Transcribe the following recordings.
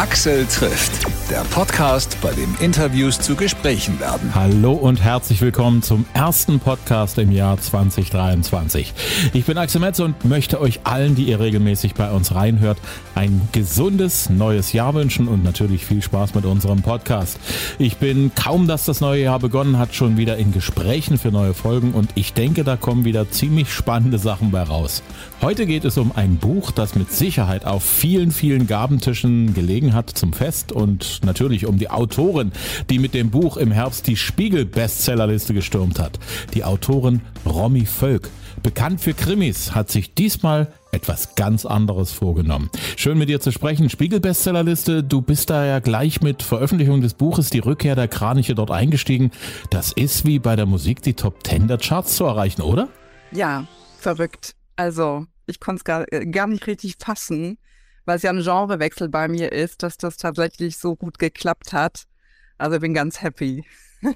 Axel trifft, der Podcast, bei dem Interviews zu Gesprächen werden. Hallo und herzlich willkommen zum ersten Podcast im Jahr 2023. Ich bin Axel Metz und möchte euch allen, die ihr regelmäßig bei uns reinhört, ein gesundes neues Jahr wünschen und natürlich viel Spaß mit unserem Podcast. Ich bin kaum, dass das neue Jahr begonnen hat, schon wieder in Gesprächen für neue Folgen und ich denke, da kommen wieder ziemlich spannende Sachen bei raus. Heute geht es um ein Buch, das mit Sicherheit auf vielen, vielen Gabentischen gelegen hat zum Fest und natürlich um die Autorin, die mit dem Buch im Herbst die Spiegel-Bestsellerliste gestürmt hat. Die Autorin Romy Völk. Bekannt für Krimis, hat sich diesmal etwas ganz anderes vorgenommen. Schön mit dir zu sprechen. Spiegel-Bestsellerliste, du bist da ja gleich mit Veröffentlichung des Buches Die Rückkehr der Kraniche dort eingestiegen. Das ist wie bei der Musik die Top 10 der Charts zu erreichen, oder? Ja, verrückt. Also, ich konnte es gar, äh, gar nicht richtig fassen weil es ja ein Genrewechsel bei mir ist, dass das tatsächlich so gut geklappt hat. Also bin ganz happy.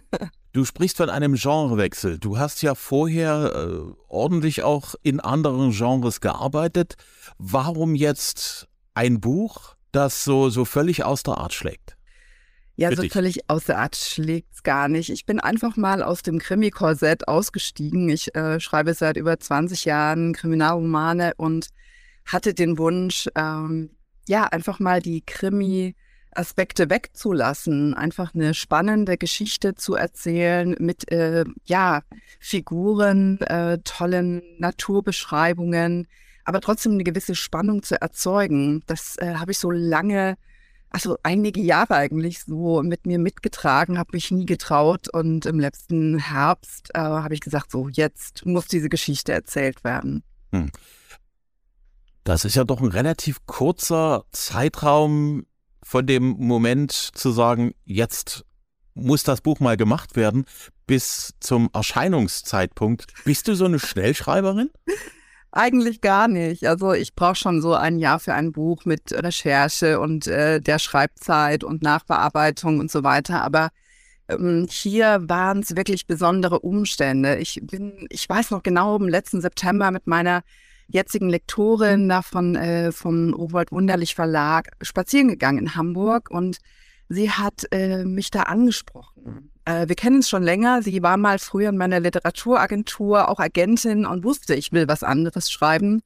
Du sprichst von einem Genrewechsel. Du hast ja vorher äh, ordentlich auch in anderen Genres gearbeitet. Warum jetzt ein Buch, das so, so völlig aus der Art schlägt? Ja, so völlig aus der Art schlägt es gar nicht. Ich bin einfach mal aus dem Krimi-Korsett ausgestiegen. Ich äh, schreibe seit über 20 Jahren Kriminalromane und hatte den Wunsch, ähm, ja, einfach mal die Krimi- Aspekte wegzulassen, einfach eine spannende Geschichte zu erzählen mit äh, ja Figuren, äh, tollen Naturbeschreibungen, aber trotzdem eine gewisse Spannung zu erzeugen. Das äh, habe ich so lange, also einige Jahre eigentlich so mit mir mitgetragen, habe mich nie getraut und im letzten Herbst äh, habe ich gesagt, so jetzt muss diese Geschichte erzählt werden. Hm. Das ist ja doch ein relativ kurzer Zeitraum von dem Moment zu sagen, jetzt muss das Buch mal gemacht werden, bis zum Erscheinungszeitpunkt. Bist du so eine Schnellschreiberin? Eigentlich gar nicht. Also ich brauche schon so ein Jahr für ein Buch mit Recherche und äh, der Schreibzeit und Nachbearbeitung und so weiter. Aber ähm, hier waren es wirklich besondere Umstände. Ich bin, ich weiß noch genau, im letzten September mit meiner jetzigen Lektorin da von, äh, vom Rowold Wunderlich Verlag spazieren gegangen in Hamburg und sie hat äh, mich da angesprochen. Äh, wir kennen es schon länger. Sie war mal früher in meiner Literaturagentur auch Agentin und wusste, ich will was anderes schreiben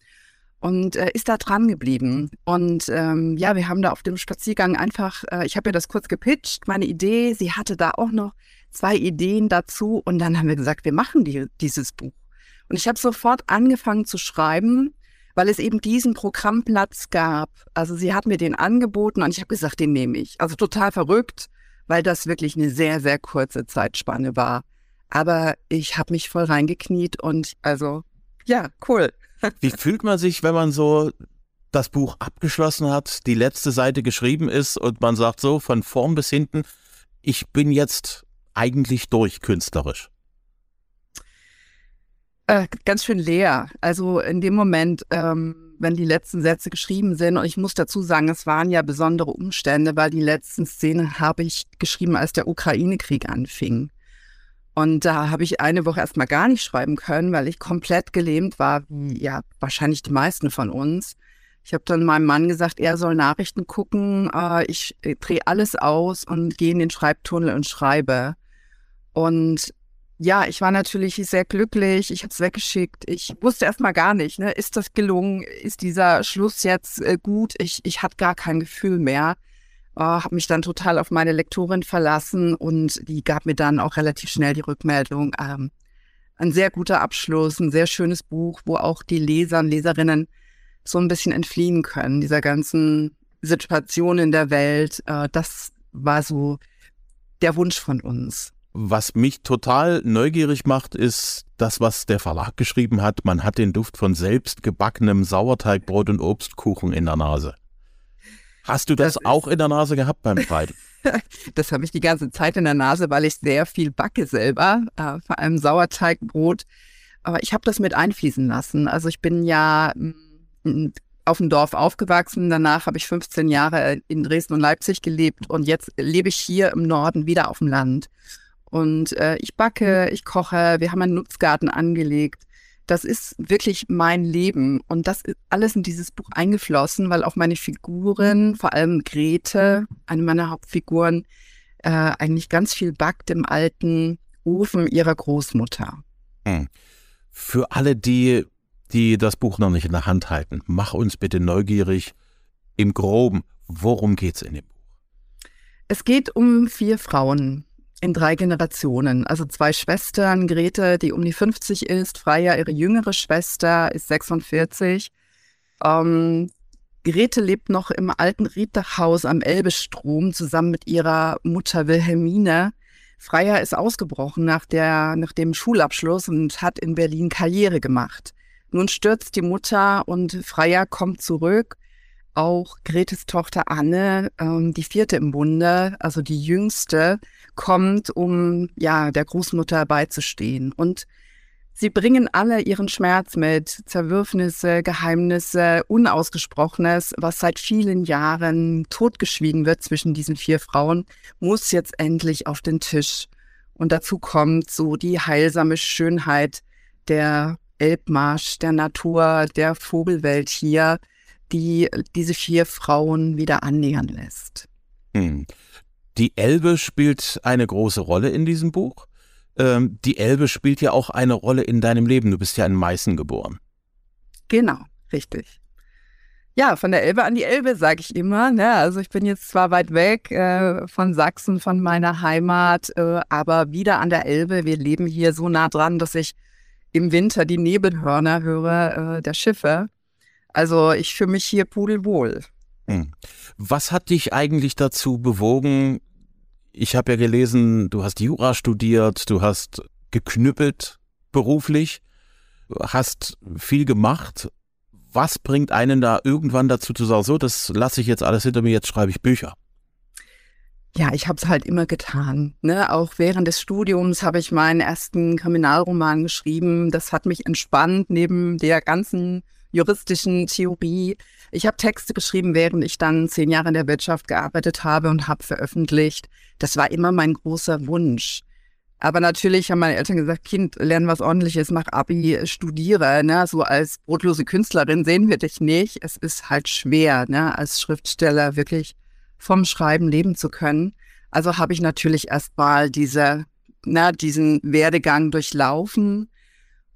und äh, ist da dran geblieben. Und ähm, ja, wir haben da auf dem Spaziergang einfach, äh, ich habe ihr das kurz gepitcht, meine Idee. Sie hatte da auch noch zwei Ideen dazu und dann haben wir gesagt, wir machen die, dieses Buch. Und ich habe sofort angefangen zu schreiben, weil es eben diesen Programmplatz gab. Also sie hat mir den angeboten und ich habe gesagt, den nehme ich. Also total verrückt, weil das wirklich eine sehr, sehr kurze Zeitspanne war. Aber ich habe mich voll reingekniet und also, ja, cool. Wie fühlt man sich, wenn man so das Buch abgeschlossen hat, die letzte Seite geschrieben ist und man sagt so von vorn bis hinten, ich bin jetzt eigentlich durch künstlerisch? Äh, ganz schön leer. Also in dem Moment, ähm, wenn die letzten Sätze geschrieben sind, und ich muss dazu sagen, es waren ja besondere Umstände, weil die letzten Szenen habe ich geschrieben, als der Ukraine-Krieg anfing. Und da habe ich eine Woche erstmal gar nicht schreiben können, weil ich komplett gelähmt war, wie ja wahrscheinlich die meisten von uns. Ich habe dann meinem Mann gesagt, er soll Nachrichten gucken. Äh, ich drehe alles aus und gehe in den Schreibtunnel und schreibe. Und ja, ich war natürlich sehr glücklich. Ich habe es weggeschickt. Ich wusste erstmal gar nicht, ne, ist das gelungen? Ist dieser Schluss jetzt äh, gut? Ich, ich hatte gar kein Gefühl mehr. Äh, habe mich dann total auf meine Lektorin verlassen und die gab mir dann auch relativ schnell die Rückmeldung. Ähm, ein sehr guter Abschluss, ein sehr schönes Buch, wo auch die Leser und Leserinnen so ein bisschen entfliehen können, dieser ganzen Situation in der Welt. Äh, das war so der Wunsch von uns. Was mich total neugierig macht, ist das, was der Verlag geschrieben hat. Man hat den Duft von selbst gebackenem Sauerteigbrot und Obstkuchen in der Nase. Hast du das, das auch in der Nase gehabt beim Schreiben? das habe ich die ganze Zeit in der Nase, weil ich sehr viel backe selber, äh, vor allem Sauerteigbrot. Aber ich habe das mit einfließen lassen. Also ich bin ja mm, auf dem Dorf aufgewachsen. Danach habe ich 15 Jahre in Dresden und Leipzig gelebt und jetzt lebe ich hier im Norden wieder auf dem Land. Und äh, ich backe, mhm. ich koche, wir haben einen Nutzgarten angelegt. das ist wirklich mein Leben. Und das ist alles in dieses Buch eingeflossen, weil auch meine Figuren, vor allem Grete, eine meiner Hauptfiguren, äh, eigentlich ganz viel backt im alten Ofen ihrer Großmutter. Hm. Für alle, die, die das Buch noch nicht in der Hand halten, mach uns bitte neugierig im Groben. Worum geht es in dem Buch? Es geht um vier Frauen in drei Generationen. Also zwei Schwestern, Grete, die um die 50 ist, Freya, ihre jüngere Schwester, ist 46. Ähm, Grete lebt noch im alten Riedachhaus am Elbestrom zusammen mit ihrer Mutter Wilhelmine. Freya ist ausgebrochen nach, der, nach dem Schulabschluss und hat in Berlin Karriere gemacht. Nun stürzt die Mutter und Freya kommt zurück. Auch Gretes Tochter Anne, ähm, die vierte im Bunde, also die jüngste, kommt, um ja der Großmutter beizustehen. Und Sie bringen alle ihren Schmerz mit, Zerwürfnisse, Geheimnisse, Unausgesprochenes, was seit vielen Jahren totgeschwiegen wird zwischen diesen vier Frauen, muss jetzt endlich auf den Tisch. Und dazu kommt so die heilsame Schönheit der Elbmarsch, der Natur, der Vogelwelt hier, die diese vier Frauen wieder annähern lässt. Hm. Die Elbe spielt eine große Rolle in diesem Buch ähm, die Elbe spielt ja auch eine Rolle in deinem Leben. Du bist ja in Meißen geboren. Genau, richtig. Ja, von der Elbe an die Elbe, sage ich immer. Ne? Also ich bin jetzt zwar weit weg äh, von Sachsen, von meiner Heimat, äh, aber wieder an der Elbe. Wir leben hier so nah dran, dass ich im Winter die Nebelhörner höre äh, der Schiffe. Also ich fühle mich hier pudelwohl. Hm. Was hat dich eigentlich dazu bewogen, ich habe ja gelesen, du hast Jura studiert, du hast geknüppelt beruflich, hast viel gemacht. Was bringt einen da irgendwann dazu zu sagen, so, das lasse ich jetzt alles hinter mir, jetzt schreibe ich Bücher? Ja, ich habe es halt immer getan. Ne? Auch während des Studiums habe ich meinen ersten Kriminalroman geschrieben. Das hat mich entspannt neben der ganzen juristischen Theorie. Ich habe Texte geschrieben, während ich dann zehn Jahre in der Wirtschaft gearbeitet habe und habe veröffentlicht. Das war immer mein großer Wunsch. Aber natürlich haben meine Eltern gesagt, Kind, lern was ordentliches, mach Abi, studiere. Ne? So als brotlose Künstlerin sehen wir dich nicht. Es ist halt schwer, ne? als Schriftsteller wirklich vom Schreiben leben zu können. Also habe ich natürlich erstmal diese, na, diesen Werdegang durchlaufen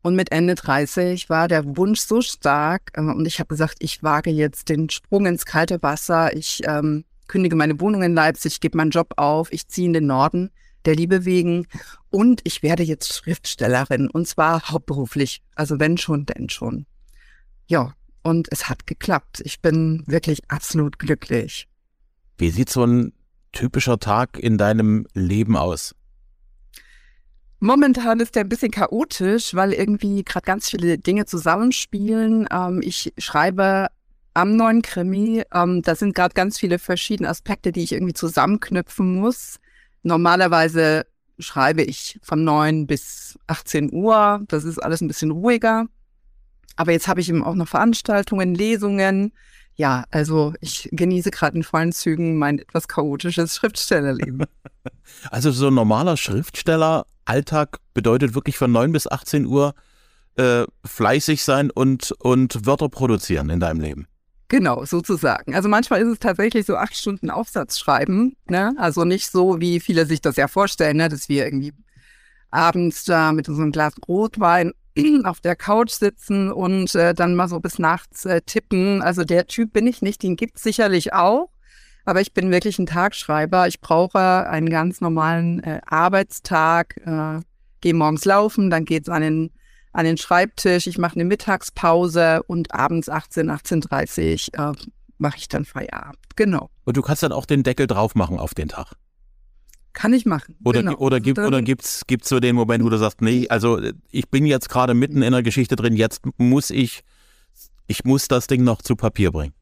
und mit Ende 30 war der Wunsch so stark äh, und ich habe gesagt, ich wage jetzt den Sprung ins kalte Wasser. Ich ähm, kündige meine Wohnung in Leipzig, gebe meinen Job auf, ich ziehe in den Norden der Liebe wegen und ich werde jetzt Schriftstellerin und zwar hauptberuflich. Also wenn schon, denn schon. Ja, und es hat geklappt. Ich bin wirklich absolut glücklich. Wie sieht so ein typischer Tag in deinem Leben aus? Momentan ist der ein bisschen chaotisch, weil irgendwie gerade ganz viele Dinge zusammenspielen. Ähm, ich schreibe am neuen Krimi. Ähm, da sind gerade ganz viele verschiedene Aspekte, die ich irgendwie zusammenknüpfen muss. Normalerweise schreibe ich von 9 bis 18 Uhr. Das ist alles ein bisschen ruhiger. Aber jetzt habe ich eben auch noch Veranstaltungen, Lesungen. Ja, also ich genieße gerade in vollen Zügen mein etwas chaotisches Schriftstellerleben. Also so ein normaler Schriftsteller Alltag bedeutet wirklich von 9 bis 18 Uhr äh, fleißig sein und, und Wörter produzieren in deinem Leben. Genau, sozusagen. Also manchmal ist es tatsächlich so acht Stunden Aufsatz schreiben. Ne? Also nicht so, wie viele sich das ja vorstellen, ne? dass wir irgendwie abends da mit einem Glas Rotwein auf der Couch sitzen und äh, dann mal so bis nachts äh, tippen. Also der Typ bin ich nicht, den gibt es sicherlich auch. Aber ich bin wirklich ein Tagschreiber. Ich brauche einen ganz normalen äh, Arbeitstag, äh, gehe morgens laufen, dann geht's an den, an den Schreibtisch, ich mache eine Mittagspause und abends 18, 18.30 Uhr äh, mache ich dann Feierabend. Genau. Und du kannst dann auch den Deckel drauf machen auf den Tag. Kann ich machen. Oder, genau. oder, gibt, oder gibt's, gibt's so den Moment, wo du sagst, nee, also ich bin jetzt gerade mitten in der Geschichte drin, jetzt muss ich, ich muss das Ding noch zu Papier bringen.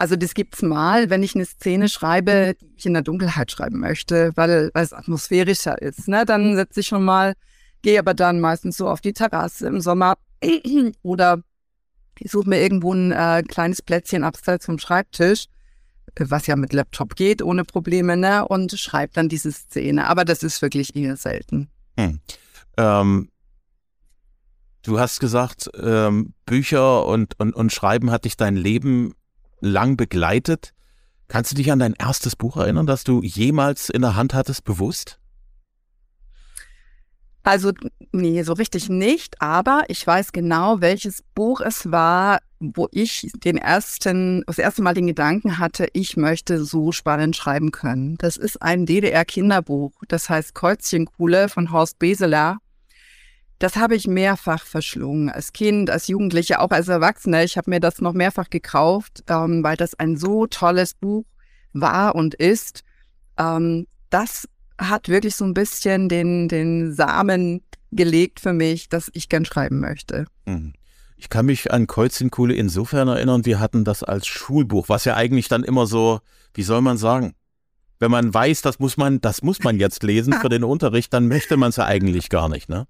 Also das gibt's mal, wenn ich eine Szene schreibe, die ich in der Dunkelheit schreiben möchte, weil, weil es atmosphärischer ist. Ne? Dann setze ich schon mal, gehe aber dann meistens so auf die Terrasse im Sommer oder ich suche mir irgendwo ein äh, kleines Plätzchen abseits vom Schreibtisch, was ja mit Laptop geht, ohne Probleme, ne? und schreibe dann diese Szene. Aber das ist wirklich eher selten. Hm. Ähm, Du hast gesagt, ähm, Bücher und, und, und Schreiben hat dich dein Leben lang begleitet. Kannst du dich an dein erstes Buch erinnern, das du jemals in der Hand hattest, bewusst? Also, nee, so richtig nicht, aber ich weiß genau, welches Buch es war, wo ich den ersten, das erste Mal den Gedanken hatte, ich möchte so spannend schreiben können. Das ist ein DDR-Kinderbuch, das heißt Kreuzchenkuhle von Horst Beseler. Das habe ich mehrfach verschlungen, als Kind, als Jugendliche, auch als Erwachsene. Ich habe mir das noch mehrfach gekauft, ähm, weil das ein so tolles Buch war und ist. Ähm, das hat wirklich so ein bisschen den, den Samen gelegt für mich, dass ich gern schreiben möchte. Mhm. Ich kann mich an Kreuzchenkuhle insofern erinnern, wir hatten das als Schulbuch, was ja eigentlich dann immer so, wie soll man sagen, wenn man weiß, das muss man, das muss man jetzt lesen für den Unterricht, dann möchte man es ja eigentlich gar nicht, ne?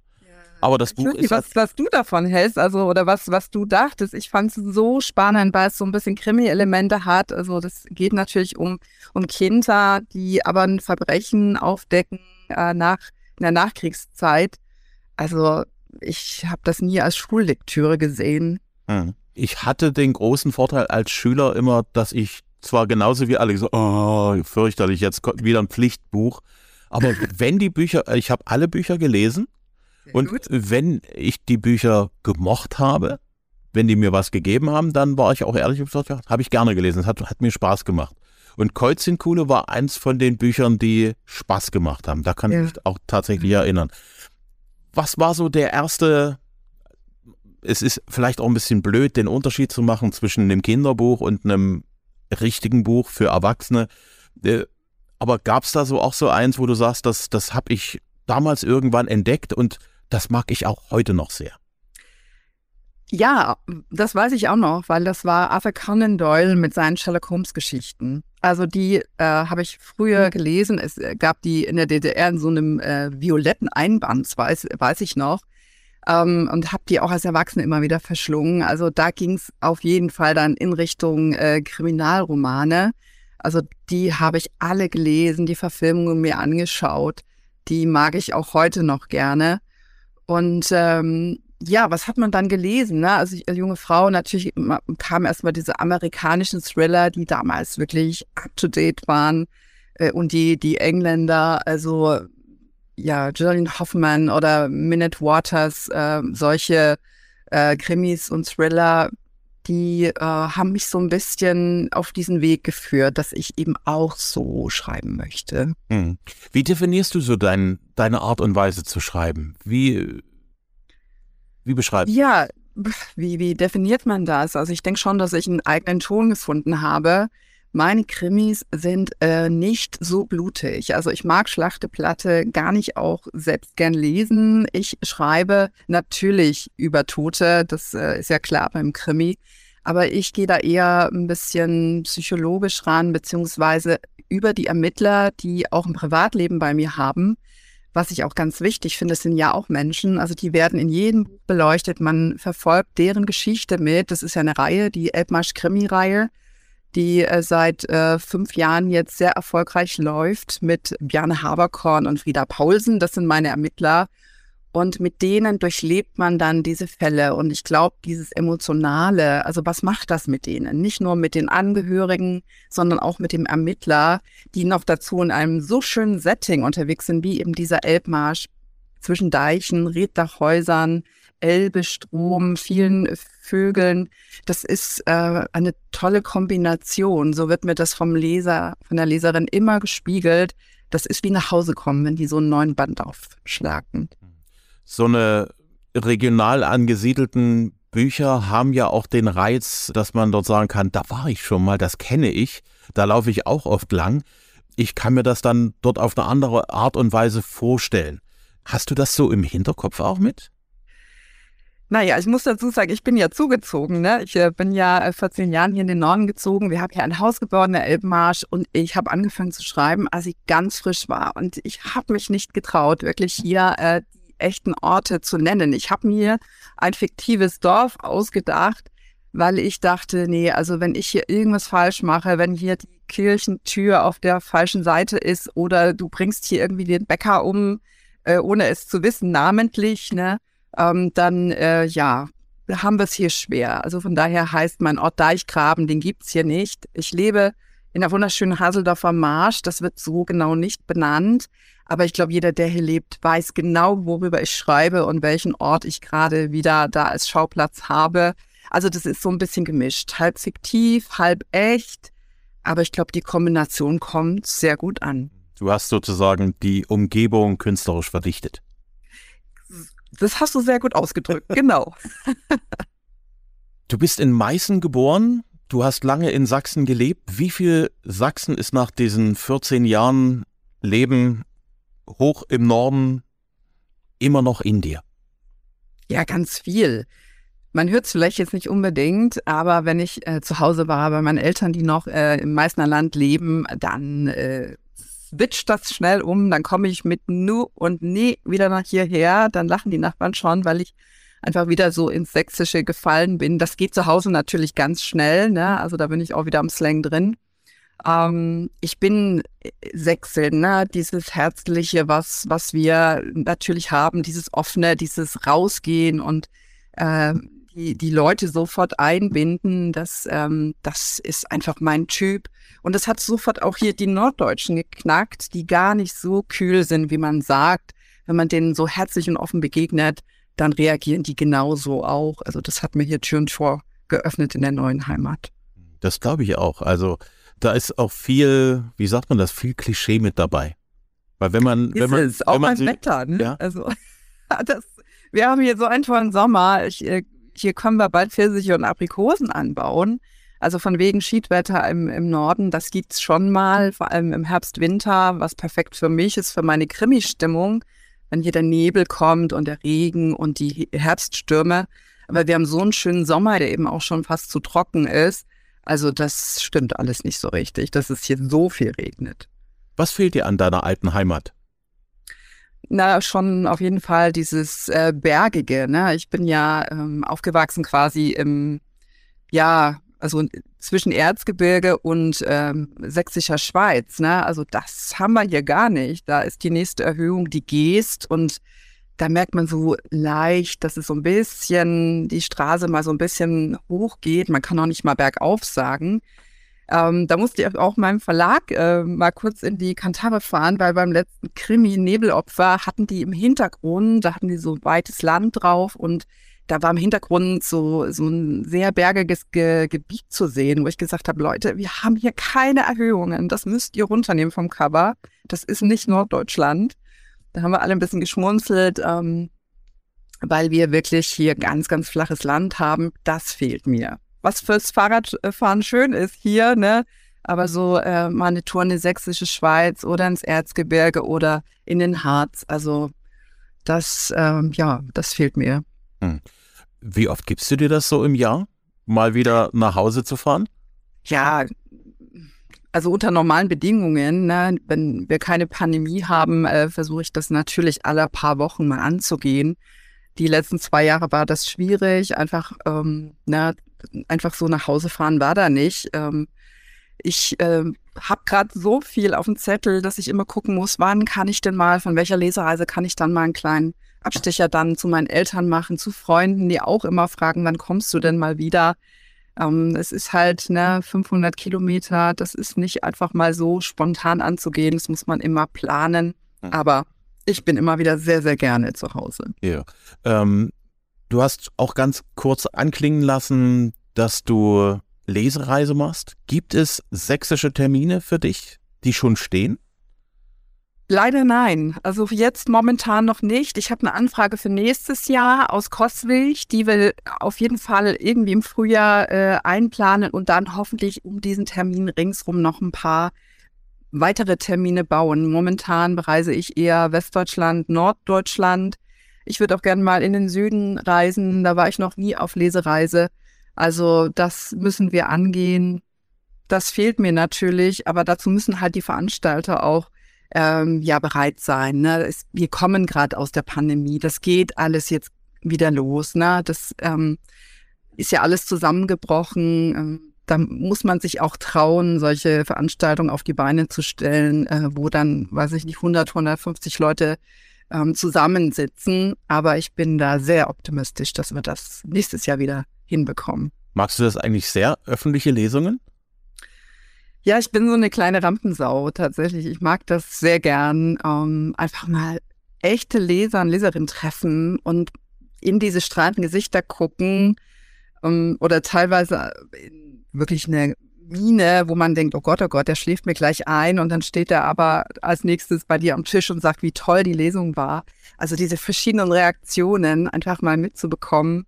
Aber das Buch ist. Was, was du davon hältst, also oder was, was du dachtest. Ich fand es so spannend, weil es so ein bisschen Krimi-Elemente hat. Also das geht natürlich um, um Kinder, die aber ein Verbrechen aufdecken äh, nach in der Nachkriegszeit. Also ich habe das nie als Schullektüre gesehen. Hm. Ich hatte den großen Vorteil als Schüler immer, dass ich zwar genauso wie alle so, oh, fürchterlich, jetzt wieder ein Pflichtbuch. Aber wenn die Bücher, ich habe alle Bücher gelesen und gut. wenn ich die Bücher gemocht habe, wenn die mir was gegeben haben, dann war ich auch ehrlich und gesagt, habe ich gerne gelesen. Es hat, hat mir Spaß gemacht. Und Kreuzchenkuhle war eins von den Büchern, die Spaß gemacht haben. Da kann ja. ich mich auch tatsächlich erinnern. Was war so der erste, es ist vielleicht auch ein bisschen blöd, den Unterschied zu machen zwischen einem Kinderbuch und einem richtigen Buch für Erwachsene. Äh, aber gab es da so auch so eins, wo du sagst, das, das habe ich damals irgendwann entdeckt und das mag ich auch heute noch sehr. Ja, das weiß ich auch noch, weil das war Arthur Conan Doyle mit seinen Sherlock Holmes Geschichten. Also die äh, habe ich früher mhm. gelesen. Es gab die in der DDR in so einem äh, violetten Einband, weiß, weiß ich noch. Ähm, und habe die auch als Erwachsene immer wieder verschlungen. Also da ging es auf jeden Fall dann in Richtung äh, Kriminalromane. Also die habe ich alle gelesen, die Verfilmungen mir angeschaut. Die mag ich auch heute noch gerne. Und ähm, ja, was hat man dann gelesen? Ne? Also ich, als junge Frau natürlich kamen erstmal diese amerikanischen Thriller, die damals wirklich up-to-date waren. Äh, und die, die Engländer, also ja, Julian Hoffman oder Minute Waters, äh, solche äh, Krimis und Thriller, die äh, haben mich so ein bisschen auf diesen Weg geführt, dass ich eben auch so schreiben möchte. Hm. Wie definierst du so dein, deine Art und Weise zu schreiben? Wie, wie beschreibst du Ja, wie, wie definiert man das? Also ich denke schon, dass ich einen eigenen Ton gefunden habe. Meine Krimis sind äh, nicht so blutig. Also ich mag Schlachteplatte gar nicht auch selbst gern lesen. Ich schreibe natürlich über Tote, das äh, ist ja klar beim Krimi. Aber ich gehe da eher ein bisschen psychologisch ran, beziehungsweise über die Ermittler, die auch ein Privatleben bei mir haben. Was ich auch ganz wichtig finde, sind ja auch Menschen. Also die werden in jedem Buch beleuchtet. Man verfolgt deren Geschichte mit. Das ist ja eine Reihe, die Elbmarsch-Krimi-Reihe, die äh, seit äh, fünf Jahren jetzt sehr erfolgreich läuft mit Bjarne Haberkorn und Frieda Paulsen. Das sind meine Ermittler. Und mit denen durchlebt man dann diese Fälle. Und ich glaube, dieses Emotionale, also was macht das mit denen? Nicht nur mit den Angehörigen, sondern auch mit dem Ermittler, die noch dazu in einem so schönen Setting unterwegs sind, wie eben dieser Elbmarsch zwischen Deichen, Reddachhäusern, Elbe, Strom, vielen Vögeln. Das ist äh, eine tolle Kombination. So wird mir das vom Leser, von der Leserin immer gespiegelt. Das ist wie nach Hause kommen, wenn die so einen neuen Band aufschlagen so eine regional angesiedelten Bücher haben ja auch den Reiz, dass man dort sagen kann, da war ich schon mal, das kenne ich, da laufe ich auch oft lang. Ich kann mir das dann dort auf eine andere Art und Weise vorstellen. Hast du das so im Hinterkopf auch mit? Naja, ich muss dazu sagen, ich bin ja zugezogen. Ne? Ich äh, bin ja äh, vor zehn Jahren hier in den Norden gezogen. Wir haben hier ein Haus gebaut in der Elbmarsch und ich habe angefangen zu schreiben, als ich ganz frisch war. Und ich habe mich nicht getraut, wirklich hier äh, echten Orte zu nennen. Ich habe mir ein fiktives Dorf ausgedacht, weil ich dachte, nee, also wenn ich hier irgendwas falsch mache, wenn hier die Kirchentür auf der falschen Seite ist oder du bringst hier irgendwie den Bäcker um, äh, ohne es zu wissen, namentlich, ne? Ähm, dann äh, ja, haben wir es hier schwer. Also von daher heißt mein Ort Deichgraben, den gibt's hier nicht. Ich lebe in der wunderschönen Haseldorfer Marsch. Das wird so genau nicht benannt. Aber ich glaube, jeder, der hier lebt, weiß genau, worüber ich schreibe und welchen Ort ich gerade wieder da als Schauplatz habe. Also das ist so ein bisschen gemischt. Halb fiktiv, halb echt. Aber ich glaube, die Kombination kommt sehr gut an. Du hast sozusagen die Umgebung künstlerisch verdichtet. Das hast du sehr gut ausgedrückt, genau. du bist in Meißen geboren, du hast lange in Sachsen gelebt. Wie viel Sachsen ist nach diesen 14 Jahren Leben hoch im Norden immer noch in dir? Ja, ganz viel. Man hört es vielleicht jetzt nicht unbedingt, aber wenn ich äh, zu Hause war bei meinen Eltern, die noch äh, im Meißner Land leben, dann äh, switcht das schnell um, dann komme ich mit Nu und Nie wieder nach hierher, dann lachen die Nachbarn schon, weil ich einfach wieder so ins Sächsische gefallen bin. Das geht zu Hause natürlich ganz schnell, ne? also da bin ich auch wieder am Slang drin. Ähm, ich bin äh, Sächsel, ne? dieses Herzliche, was, was wir natürlich haben, dieses Offene, dieses Rausgehen und äh, die, die Leute sofort einbinden, das, ähm, das ist einfach mein Typ. Und das hat sofort auch hier die Norddeutschen geknackt, die gar nicht so kühl sind, wie man sagt. Wenn man denen so herzlich und offen begegnet, dann reagieren die genauso auch. Also das hat mir hier Tür und Tor geöffnet in der neuen Heimat. Das glaube ich auch. Also da ist auch viel, wie sagt man das, viel Klischee mit dabei. Weil wenn man, ist wenn man, es, auch wenn man mein sie, Wetter, ne? Ja? Also das, wir haben hier so einen tollen Sommer. Ich, äh, hier können wir bald Pfirsiche und Aprikosen anbauen. Also von wegen Schiedwetter im, im Norden, das gibt's schon mal, vor allem im Herbst, Winter, was perfekt für mich ist, für meine Krimi-Stimmung, wenn hier der Nebel kommt und der Regen und die Herbststürme. Aber wir haben so einen schönen Sommer, der eben auch schon fast zu trocken ist. Also das stimmt alles nicht so richtig, dass es hier so viel regnet. Was fehlt dir an deiner alten Heimat? Na, schon auf jeden Fall dieses äh, Bergige. Ne? Ich bin ja ähm, aufgewachsen quasi im, ja, also zwischen Erzgebirge und ähm, sächsischer Schweiz. Ne? Also das haben wir hier gar nicht. Da ist die nächste Erhöhung die Geest und da merkt man so leicht, dass es so ein bisschen die Straße mal so ein bisschen hochgeht. Man kann auch nicht mal bergauf sagen. Ähm, da musste ich auch meinem Verlag äh, mal kurz in die Kantare fahren, weil beim letzten Krimi Nebelopfer hatten die im Hintergrund, da hatten die so weites Land drauf und da war im Hintergrund so, so ein sehr bergiges Ge Gebiet zu sehen, wo ich gesagt habe, Leute, wir haben hier keine Erhöhungen, das müsst ihr runternehmen vom Cover. Das ist nicht Norddeutschland. Da haben wir alle ein bisschen geschmunzelt, ähm, weil wir wirklich hier ganz, ganz flaches Land haben. Das fehlt mir was fürs Fahrradfahren schön ist hier, ne? Aber so äh, mal eine Tour in die sächsische Schweiz oder ins Erzgebirge oder in den Harz, also das, ähm, ja, das fehlt mir. Hm. Wie oft gibst du dir das so im Jahr, mal wieder nach Hause zu fahren? Ja, also unter normalen Bedingungen, ne, wenn wir keine Pandemie haben, äh, versuche ich das natürlich alle paar Wochen mal anzugehen. Die letzten zwei Jahre war das schwierig, einfach ähm, ne, einfach so nach Hause fahren war da nicht. Ähm, ich äh, habe gerade so viel auf dem Zettel, dass ich immer gucken muss, wann kann ich denn mal, von welcher Lesereise kann ich dann mal einen kleinen Abstecher dann zu meinen Eltern machen, zu Freunden, die auch immer fragen, wann kommst du denn mal wieder? Ähm, es ist halt ne, 500 Kilometer, das ist nicht einfach mal so spontan anzugehen, das muss man immer planen. Hm. Aber ich bin immer wieder sehr, sehr gerne zu Hause. Ja. Ähm, Du hast auch ganz kurz anklingen lassen, dass du Lesereise machst. Gibt es sächsische Termine für dich, die schon stehen? Leider nein. Also jetzt momentan noch nicht. Ich habe eine Anfrage für nächstes Jahr aus Koswig, die wir auf jeden Fall irgendwie im Frühjahr äh, einplanen und dann hoffentlich um diesen Termin ringsrum noch ein paar weitere Termine bauen. Momentan bereise ich eher Westdeutschland, Norddeutschland. Ich würde auch gerne mal in den Süden reisen. Da war ich noch nie auf Lesereise. Also das müssen wir angehen. Das fehlt mir natürlich, aber dazu müssen halt die Veranstalter auch ähm, ja bereit sein. Ne? Es, wir kommen gerade aus der Pandemie. Das geht alles jetzt wieder los. Ne? Das ähm, ist ja alles zusammengebrochen. Ähm, da muss man sich auch trauen, solche Veranstaltungen auf die Beine zu stellen, äh, wo dann, weiß ich nicht, 100, 150 Leute ähm, zusammensitzen. Aber ich bin da sehr optimistisch, dass wir das nächstes Jahr wieder hinbekommen. Magst du das eigentlich sehr, öffentliche Lesungen? Ja, ich bin so eine kleine Rampensau tatsächlich. Ich mag das sehr gern. Ähm, einfach mal echte Leser und Leserinnen treffen und in diese strahlenden Gesichter gucken ähm, oder teilweise wirklich eine Mine, wo man denkt, oh Gott, oh Gott, der schläft mir gleich ein und dann steht er aber als nächstes bei dir am Tisch und sagt, wie toll die Lesung war. Also diese verschiedenen Reaktionen einfach mal mitzubekommen,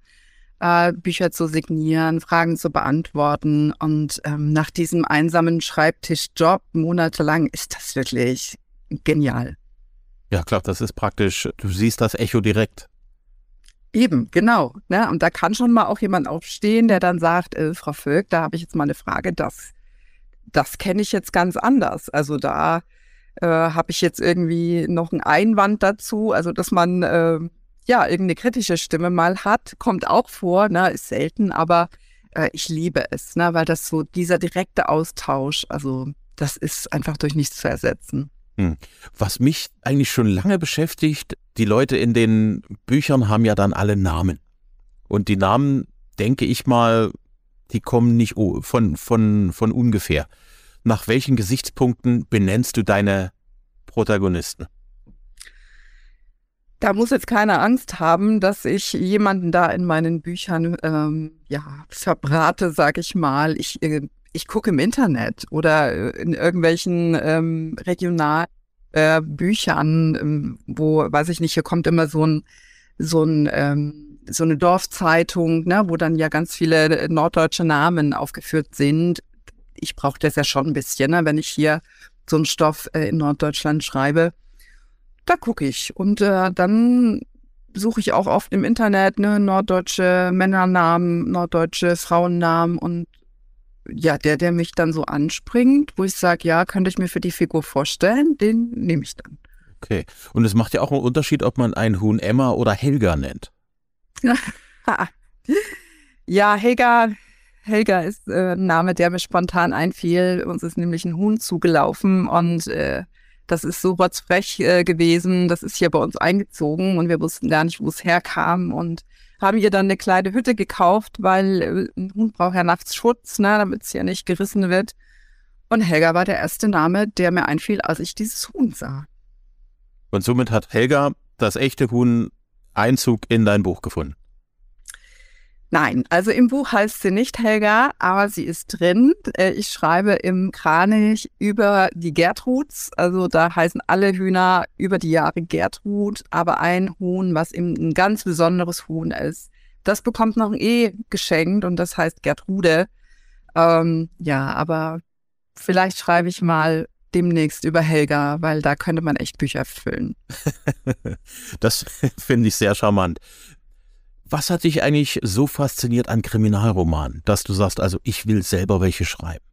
äh, Bücher zu signieren, Fragen zu beantworten und ähm, nach diesem einsamen Schreibtischjob monatelang ist das wirklich genial. Ja, klar, das ist praktisch, du siehst das Echo direkt. Eben, genau. Ne? Und da kann schon mal auch jemand aufstehen, der dann sagt, äh, Frau Völk, da habe ich jetzt mal eine Frage, das, das kenne ich jetzt ganz anders. Also da äh, habe ich jetzt irgendwie noch einen Einwand dazu, also dass man äh, ja irgendeine kritische Stimme mal hat, kommt auch vor, ne? ist selten, aber äh, ich liebe es, ne? weil das so dieser direkte Austausch, also das ist einfach durch nichts zu ersetzen. Hm. Was mich eigentlich schon lange beschäftigt, die Leute in den Büchern haben ja dann alle Namen. Und die Namen, denke ich mal, die kommen nicht von, von, von ungefähr. Nach welchen Gesichtspunkten benennst du deine Protagonisten? Da muss jetzt keiner Angst haben, dass ich jemanden da in meinen Büchern ähm, ja, verbrate, sag ich mal. Ich äh, ich gucke im Internet oder äh, in irgendwelchen ähm, regionalen äh, Büchern, ähm, wo, weiß ich nicht, hier kommt immer so ein, so ein, ähm, so eine Dorfzeitung, ne, wo dann ja ganz viele äh, norddeutsche Namen aufgeführt sind. Ich brauche das ja schon ein bisschen, ne, wenn ich hier so einen Stoff äh, in Norddeutschland schreibe. Da gucke ich und äh, dann suche ich auch oft im Internet ne, norddeutsche Männernamen, norddeutsche Frauennamen und ja, der, der mich dann so anspringt, wo ich sage, ja, könnte ich mir für die Figur vorstellen, den nehme ich dann. Okay. Und es macht ja auch einen Unterschied, ob man einen Huhn Emma oder Helga nennt. ja, Helga, Helga ist äh, ein Name, der mir spontan einfiel. Uns ist nämlich ein Huhn zugelaufen und äh, das ist so rotzfrech äh, gewesen. Das ist hier bei uns eingezogen und wir wussten gar nicht, wo es herkam. Und haben ihr dann eine kleine Hütte gekauft, weil äh, ein Hund braucht ja nachts Schutz, ne, damit es ja nicht gerissen wird. Und Helga war der erste Name, der mir einfiel, als ich dieses Huhn sah. Und somit hat Helga das echte Huhn Einzug in dein Buch gefunden. Nein, also im Buch heißt sie nicht Helga, aber sie ist drin. Äh, ich schreibe im Kranich über die Gertruds. Also da heißen alle Hühner über die Jahre Gertrud, aber ein Huhn, was eben ein ganz besonderes Huhn ist. Das bekommt noch ein E geschenkt und das heißt Gertrude. Ähm, ja, aber vielleicht schreibe ich mal demnächst über Helga, weil da könnte man echt Bücher füllen. das finde ich sehr charmant. Was hat dich eigentlich so fasziniert an Kriminalromanen, dass du sagst, also ich will selber welche schreiben?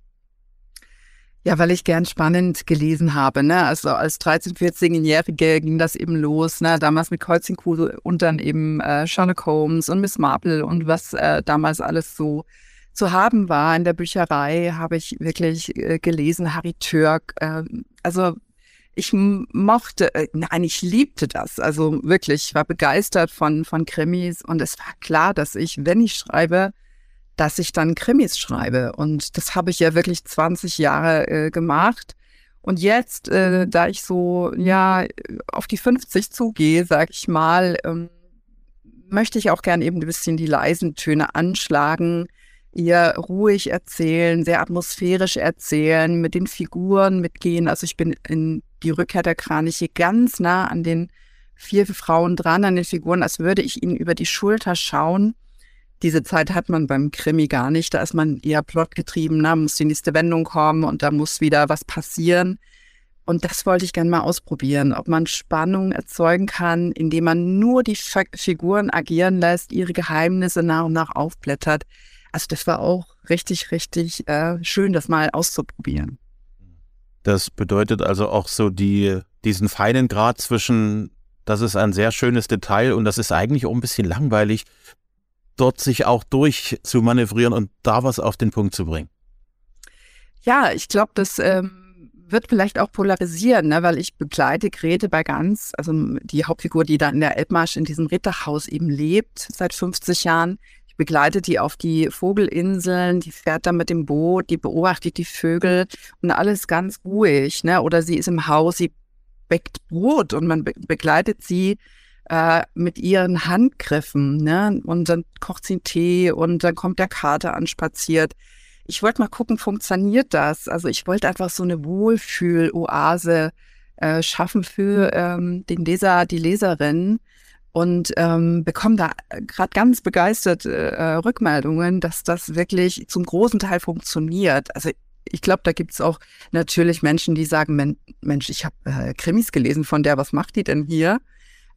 Ja, weil ich gern spannend gelesen habe. Ne? Also als 13-, 14-Jährige ging das eben los. Ne? Damals mit Kreuzinkuse und dann eben äh, Sherlock Holmes und Miss Marple und was äh, damals alles so zu haben war in der Bücherei, habe ich wirklich äh, gelesen. Harry Türk. Äh, also ich mochte, äh, nein, ich liebte das. Also wirklich, ich war begeistert von, von Krimis und es war klar, dass ich, wenn ich schreibe, dass ich dann Krimis schreibe. Und das habe ich ja wirklich 20 Jahre äh, gemacht. Und jetzt, äh, da ich so, ja, auf die 50 zugehe, sage ich mal, ähm, möchte ich auch gern eben ein bisschen die leisen Töne anschlagen, ihr ruhig erzählen, sehr atmosphärisch erzählen, mit den Figuren mitgehen. Also ich bin in die Rückkehr der Kraniche ganz nah an den vier Frauen dran, an den Figuren, als würde ich ihnen über die Schulter schauen. Diese Zeit hat man beim Krimi gar nicht. Da ist man eher plotgetrieben, da muss die nächste Wendung kommen und da muss wieder was passieren. Und das wollte ich gerne mal ausprobieren, ob man Spannung erzeugen kann, indem man nur die Figuren agieren lässt, ihre Geheimnisse nach und nach aufblättert. Also das war auch richtig, richtig äh, schön, das mal auszuprobieren. Das bedeutet also auch so die, diesen feinen Grad zwischen, das ist ein sehr schönes Detail und das ist eigentlich auch ein bisschen langweilig, dort sich auch durch zu manövrieren und da was auf den Punkt zu bringen. Ja, ich glaube, das ähm, wird vielleicht auch polarisieren, ne? weil ich begleite Grete bei ganz, also die Hauptfigur, die da in der Elbmarsch in diesem Ritterhaus eben lebt seit 50 Jahren. Ich begleite die auf die Vogelinseln, die fährt da mit dem Boot, die beobachtet die Vögel und alles ganz ruhig. Ne? Oder sie ist im Haus, sie bäckt Brot und man be begleitet sie äh, mit ihren Handgriffen. Ne? Und dann kocht sie einen Tee und dann kommt der Kater anspaziert ich wollte mal gucken, funktioniert das? Also ich wollte einfach so eine Wohlfühl-Oase äh, schaffen für ähm, den Leser, die Leserin und ähm, bekomme da gerade ganz begeistert äh, Rückmeldungen, dass das wirklich zum großen Teil funktioniert. Also ich glaube, da gibt es auch natürlich Menschen, die sagen, Mensch, ich habe äh, Krimis gelesen von der, was macht die denn hier?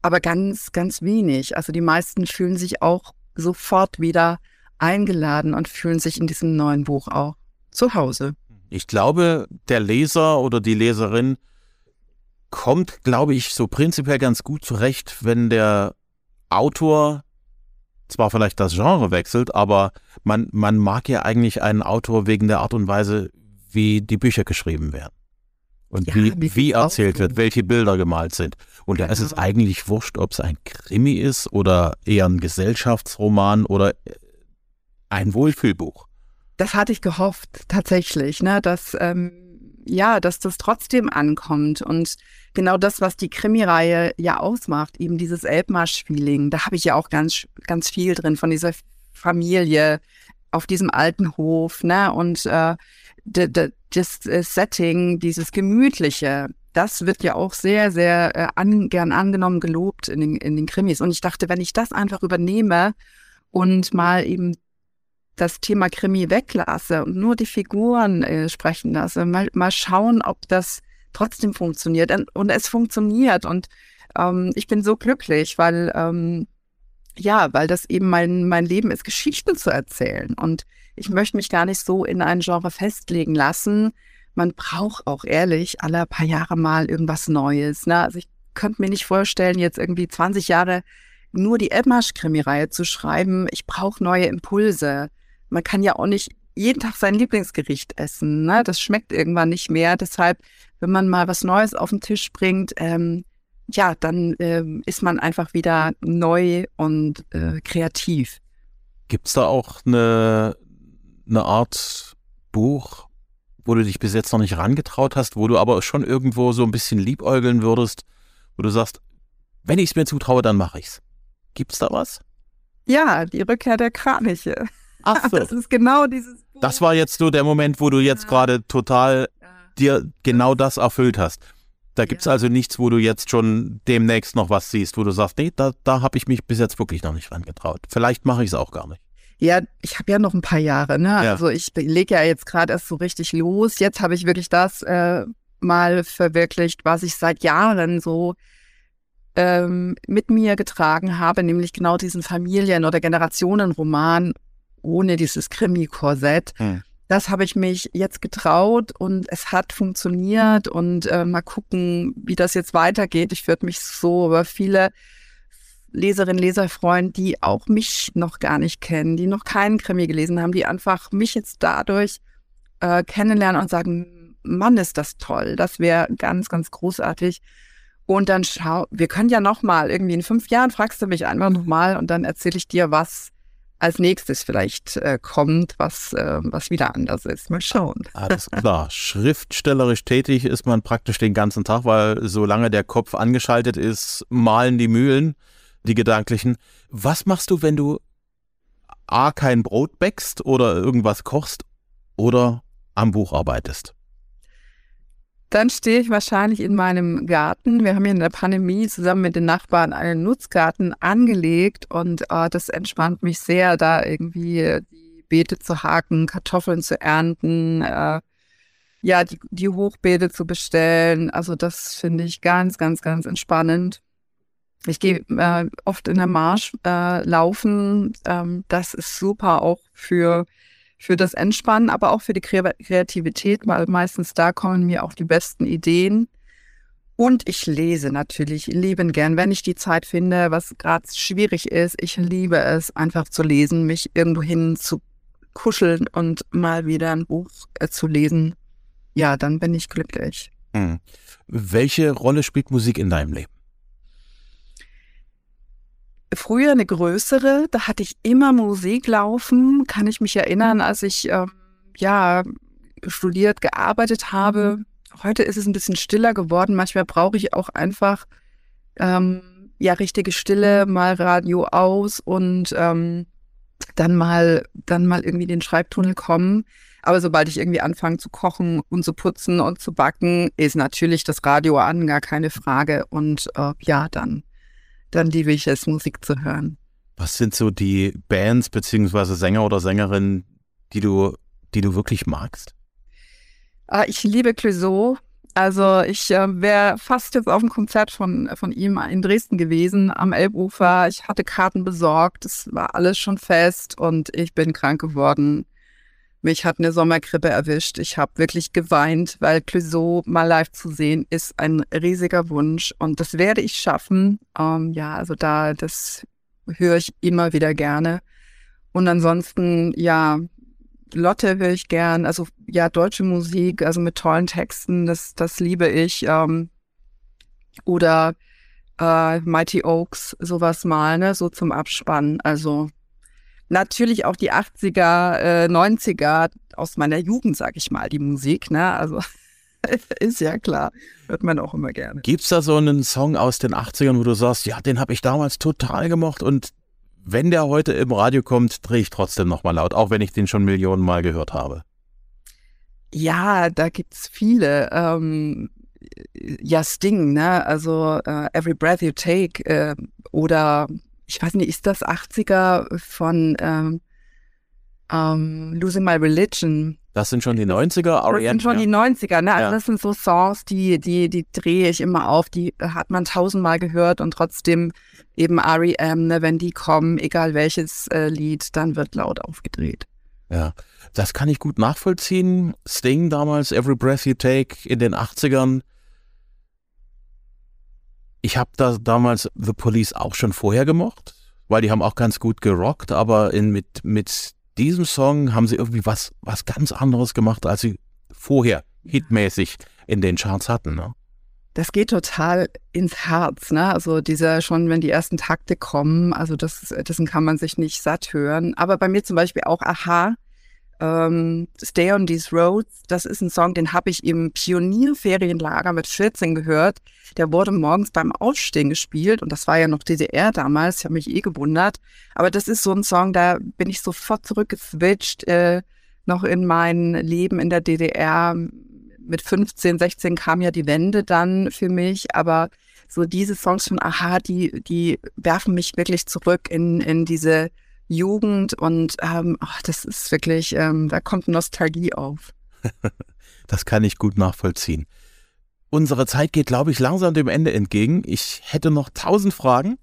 Aber ganz, ganz wenig. Also die meisten fühlen sich auch sofort wieder eingeladen und fühlen sich in diesem neuen Buch auch zu Hause. Ich glaube, der Leser oder die Leserin kommt, glaube ich, so prinzipiell ganz gut zurecht, wenn der Autor zwar vielleicht das Genre wechselt, aber man, man mag ja eigentlich einen Autor wegen der Art und Weise, wie die Bücher geschrieben werden. Und ja, wie, wie erzählt wird, welche Bilder gemalt sind. Und da ist es genau. eigentlich wurscht, ob es ein Krimi ist oder eher ein Gesellschaftsroman oder ein Wohlfühlbuch. Das hatte ich gehofft, tatsächlich, ne, dass, ähm, ja, dass das trotzdem ankommt. Und genau das, was die Krimireihe ja ausmacht, eben dieses Elbmarsch-Feeling, da habe ich ja auch ganz, ganz viel drin von dieser Familie auf diesem alten Hof, ne, und äh, das Setting, dieses Gemütliche, das wird ja auch sehr, sehr äh, an, gern angenommen, gelobt in den, in den Krimis. Und ich dachte, wenn ich das einfach übernehme und mal eben das Thema Krimi weglasse und nur die Figuren äh, sprechen lasse, mal, mal schauen, ob das trotzdem funktioniert. Und es funktioniert. Und ähm, ich bin so glücklich, weil ähm, ja, weil das eben mein, mein Leben ist, Geschichten zu erzählen. Und ich möchte mich gar nicht so in ein Genre festlegen lassen. Man braucht auch ehrlich alle paar Jahre mal irgendwas Neues. Ne? Also ich könnte mir nicht vorstellen, jetzt irgendwie 20 Jahre nur die Edmarsch-Krimireihe zu schreiben. Ich brauche neue Impulse man kann ja auch nicht jeden Tag sein Lieblingsgericht essen. Ne? Das schmeckt irgendwann nicht mehr. Deshalb, wenn man mal was Neues auf den Tisch bringt, ähm, ja, dann ähm, ist man einfach wieder neu und äh, kreativ. Gibt es da auch eine, eine Art Buch, wo du dich bis jetzt noch nicht rangetraut hast, wo du aber schon irgendwo so ein bisschen liebäugeln würdest, wo du sagst, wenn ich es mir zutraue, dann mache ich's. Gibt's da was? Ja, die Rückkehr der Kraniche. Ach so. Das ist genau dieses Buch. Das war jetzt so der Moment, wo du jetzt ja. gerade total ja. dir genau das erfüllt hast. Da gibt es ja. also nichts, wo du jetzt schon demnächst noch was siehst, wo du sagst, nee, da, da habe ich mich bis jetzt wirklich noch nicht rangetraut. Vielleicht mache ich es auch gar nicht. Ja, ich habe ja noch ein paar Jahre, ne? Also ich lege ja jetzt gerade erst so richtig los. Jetzt habe ich wirklich das äh, mal verwirklicht, was ich seit Jahren so ähm, mit mir getragen habe, nämlich genau diesen Familien- oder Generationenroman ohne dieses Krimi-Korsett. Hm. Das habe ich mich jetzt getraut und es hat funktioniert und äh, mal gucken, wie das jetzt weitergeht. Ich würde mich so über viele Leserinnen, Leser freuen, die auch mich noch gar nicht kennen, die noch keinen Krimi gelesen haben, die einfach mich jetzt dadurch äh, kennenlernen und sagen, Mann, ist das toll. Das wäre ganz, ganz großartig. Und dann schau, wir können ja noch mal irgendwie in fünf Jahren fragst du mich einfach noch mal und dann erzähle ich dir, was als nächstes vielleicht äh, kommt, was, äh, was wieder anders ist. Mal schauen. Alles klar. Schriftstellerisch tätig ist man praktisch den ganzen Tag, weil solange der Kopf angeschaltet ist, malen die Mühlen, die gedanklichen. Was machst du, wenn du A, kein Brot bäckst oder irgendwas kochst oder am Buch arbeitest? Dann stehe ich wahrscheinlich in meinem Garten. Wir haben hier in der Pandemie zusammen mit den Nachbarn einen Nutzgarten angelegt und äh, das entspannt mich sehr, da irgendwie die Beete zu haken, Kartoffeln zu ernten, äh, ja, die, die Hochbeete zu bestellen. Also das finde ich ganz, ganz, ganz entspannend. Ich gehe äh, oft in der Marsch äh, laufen. Ähm, das ist super auch für für das Entspannen, aber auch für die Kreativität, weil meistens da kommen mir auch die besten Ideen. Und ich lese natürlich lieben gern, wenn ich die Zeit finde, was gerade schwierig ist. Ich liebe es, einfach zu lesen, mich irgendwo hin zu kuscheln und mal wieder ein Buch äh, zu lesen. ja, dann bin ich glücklich. Hm. Welche Rolle spielt Musik in deinem Leben? Früher eine größere, da hatte ich immer Musik laufen, kann ich mich erinnern, als ich äh, ja studiert, gearbeitet habe. Heute ist es ein bisschen stiller geworden. Manchmal brauche ich auch einfach ähm, ja richtige Stille, mal Radio aus und ähm, dann mal dann mal irgendwie den Schreibtunnel kommen. Aber sobald ich irgendwie anfange zu kochen und zu putzen und zu backen, ist natürlich das Radio an, gar keine Frage. Und äh, ja, dann, dann liebe ich es, Musik zu hören. Was sind so die Bands beziehungsweise Sänger oder Sängerinnen, die du, die du wirklich magst? Ah, ich liebe Clouseau. Also ich äh, wäre fast jetzt auf dem Konzert von, von ihm in Dresden gewesen, am Elbufer. Ich hatte Karten besorgt, es war alles schon fest und ich bin krank geworden. Mich hat eine Sommergrippe erwischt. Ich habe wirklich geweint, weil Clouseau mal live zu sehen ist ein riesiger Wunsch und das werde ich schaffen. Ähm, ja, also da, das höre ich immer wieder gerne. Und ansonsten, ja, Lotte höre ich gern. Also ja, deutsche Musik, also mit tollen Texten, das, das liebe ich. Ähm, oder äh, Mighty Oaks, sowas mal, ne, so zum Abspannen. Also natürlich auch die 80er, äh, 90er aus meiner Jugend, sag ich mal, die Musik, ne? Also ist ja klar, hört man auch immer gerne. Gibt's da so einen Song aus den 80ern, wo du sagst, ja, den habe ich damals total gemocht und wenn der heute im Radio kommt, drehe ich trotzdem nochmal laut, auch wenn ich den schon Millionen Mal gehört habe. Ja, da gibt's viele. Ähm, ja, Sting, ne? Also uh, Every Breath You Take äh, oder ich weiß nicht, ist das 80er von ähm, ähm, Losing My Religion? Das sind schon die 90er, Das sind schon die 90er, ne? Also ja. das sind so Songs, die, die, die drehe ich immer auf, die hat man tausendmal gehört und trotzdem eben R.E.M., ne, wenn die kommen, egal welches äh, Lied, dann wird laut aufgedreht. Ja, das kann ich gut nachvollziehen. Sting damals, Every Breath You Take in den 80ern. Ich habe da damals The Police auch schon vorher gemocht, weil die haben auch ganz gut gerockt, aber in, mit, mit diesem Song haben sie irgendwie was, was ganz anderes gemacht, als sie vorher hitmäßig in den Charts hatten. Ne? Das geht total ins Herz, ne? Also dieser schon, wenn die ersten Takte kommen, also das, dessen kann man sich nicht satt hören. Aber bei mir zum Beispiel auch Aha, ähm, Stay on These Roads, das ist ein Song, den habe ich im Pionierferienlager mit 14 gehört. Der wurde morgens beim Aufstehen gespielt und das war ja noch DDR damals. Ich habe mich eh gewundert. Aber das ist so ein Song, da bin ich sofort zurückgeswitcht, äh, noch in mein Leben in der DDR. Mit 15, 16 kam ja die Wende dann für mich, aber so diese Songs von Aha, die, die werfen mich wirklich zurück in, in diese Jugend und ähm, ach, das ist wirklich, ähm, da kommt Nostalgie auf. das kann ich gut nachvollziehen. Unsere Zeit geht, glaube ich, langsam dem Ende entgegen. Ich hätte noch tausend Fragen,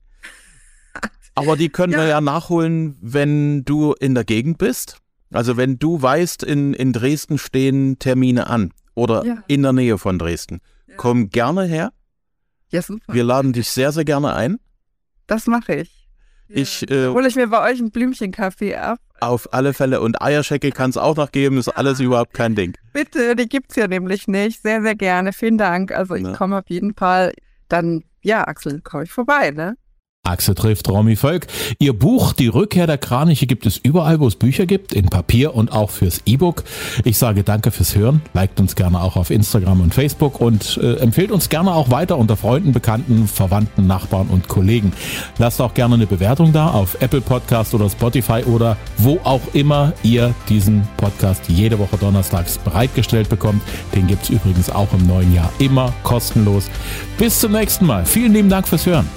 aber die können ja. wir ja nachholen, wenn du in der Gegend bist. Also wenn du weißt, in, in Dresden stehen Termine an oder ja. in der Nähe von Dresden. Ja. Komm gerne her. Ja, super. Wir laden dich sehr, sehr gerne ein. Das mache ich. Ich äh, hole ich mir bei euch einen Blümchenkaffee ab. Auf alle Fälle. Und Eierschecke kann es auch noch geben, ist alles überhaupt kein Ding. Bitte, die gibt es ja nämlich nicht. Sehr, sehr gerne. Vielen Dank. Also ich komme auf jeden Fall. Dann, ja, Axel, komme ich vorbei, ne? Axel trifft Romy Volk. Ihr Buch Die Rückkehr der Kraniche gibt es überall, wo es Bücher gibt, in Papier und auch fürs E-Book. Ich sage danke fürs Hören. Liked uns gerne auch auf Instagram und Facebook und äh, empfehlt uns gerne auch weiter unter Freunden, Bekannten, Verwandten, Nachbarn und Kollegen. Lasst auch gerne eine Bewertung da auf Apple Podcast oder Spotify oder wo auch immer ihr diesen Podcast jede Woche donnerstags bereitgestellt bekommt. Den gibt es übrigens auch im neuen Jahr immer kostenlos. Bis zum nächsten Mal. Vielen lieben Dank fürs Hören.